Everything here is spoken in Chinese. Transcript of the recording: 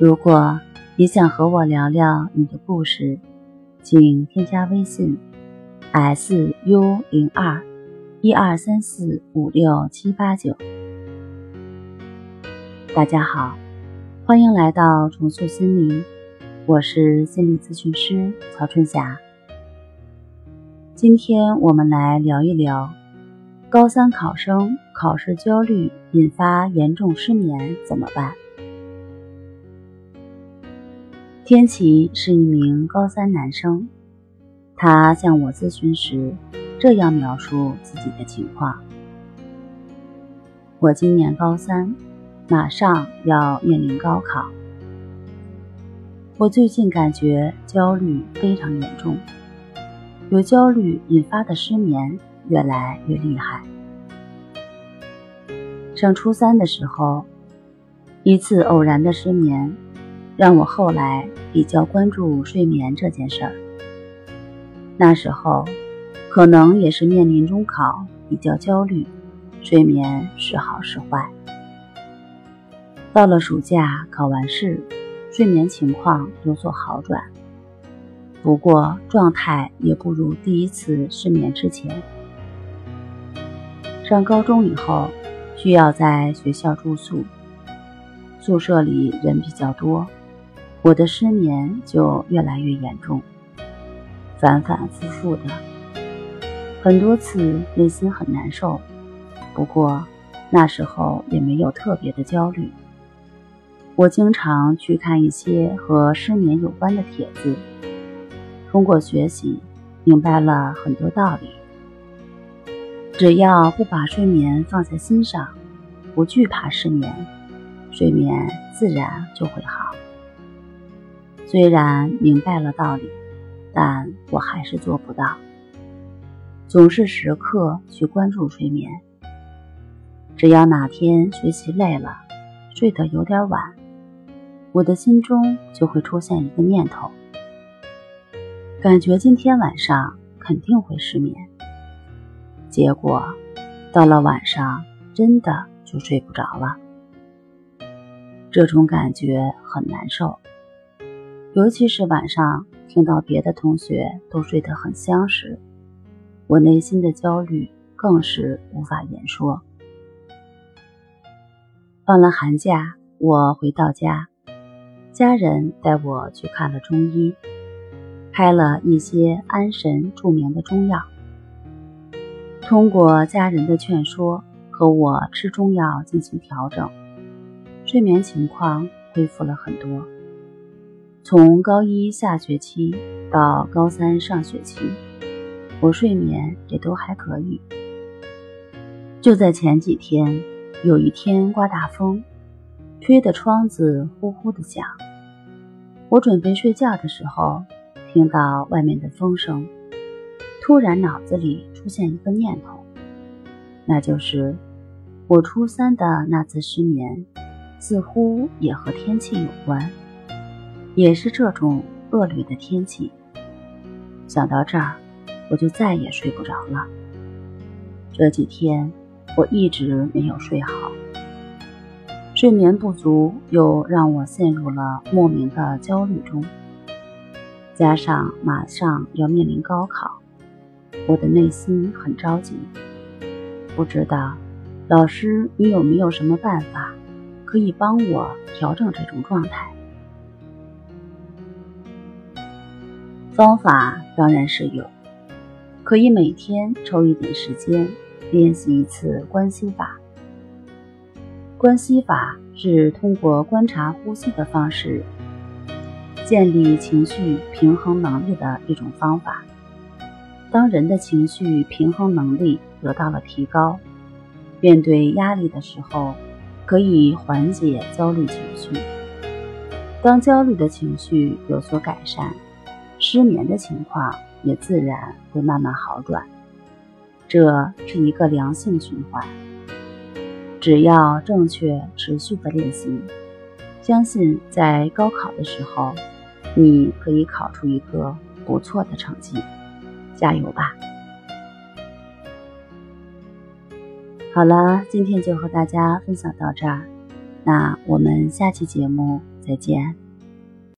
如果你想和我聊聊你的故事，请添加微信 s u 零二一二三四五六七八九。大家好，欢迎来到重塑心灵，我是心理咨询师曹春霞。今天我们来聊一聊高三考生考试焦虑引发严重失眠怎么办？天琪是一名高三男生，他向我咨询时这样描述自己的情况：我今年高三，马上要面临高考，我最近感觉焦虑非常严重，由焦虑引发的失眠越来越厉害。上初三的时候，一次偶然的失眠。让我后来比较关注睡眠这件事儿。那时候，可能也是面临中考，比较焦虑，睡眠时好时坏。到了暑假考完试，睡眠情况有所好转，不过状态也不如第一次失眠之前。上高中以后，需要在学校住宿，宿舍里人比较多。我的失眠就越来越严重，反反复复的，很多次内心很难受。不过那时候也没有特别的焦虑。我经常去看一些和失眠有关的帖子，通过学习明白了很多道理。只要不把睡眠放在心上，不惧怕失眠，睡眠自然就会好。虽然明白了道理，但我还是做不到。总是时刻去关注睡眠。只要哪天学习累了，睡得有点晚，我的心中就会出现一个念头，感觉今天晚上肯定会失眠。结果到了晚上，真的就睡不着了。这种感觉很难受。尤其是晚上听到别的同学都睡得很香时，我内心的焦虑更是无法言说。放了寒假，我回到家，家人带我去看了中医，开了一些安神助眠的中药。通过家人的劝说和我吃中药进行调整，睡眠情况恢复了很多。从高一下学期到高三上学期，我睡眠也都还可以。就在前几天，有一天刮大风，吹的窗子呼呼的响。我准备睡觉的时候，听到外面的风声，突然脑子里出现一个念头，那就是我初三的那次失眠，似乎也和天气有关。也是这种恶劣的天气。想到这儿，我就再也睡不着了。这几天我一直没有睡好，睡眠不足又让我陷入了莫名的焦虑中。加上马上要面临高考，我的内心很着急。不知道老师，你有没有什么办法可以帮我调整这种状态？方法当然是有，可以每天抽一点时间练习一次观息法。观息法是通过观察呼吸的方式，建立情绪平衡能力的一种方法。当人的情绪平衡能力得到了提高，面对压力的时候，可以缓解焦虑情绪。当焦虑的情绪有所改善，失眠的情况也自然会慢慢好转。这是一个良性循环。只要正确持续的练习，相信在高考的时候，你可以考出一个不错的成绩。加油吧！好了，今天就和大家分享到这儿，那我们下期节目再见。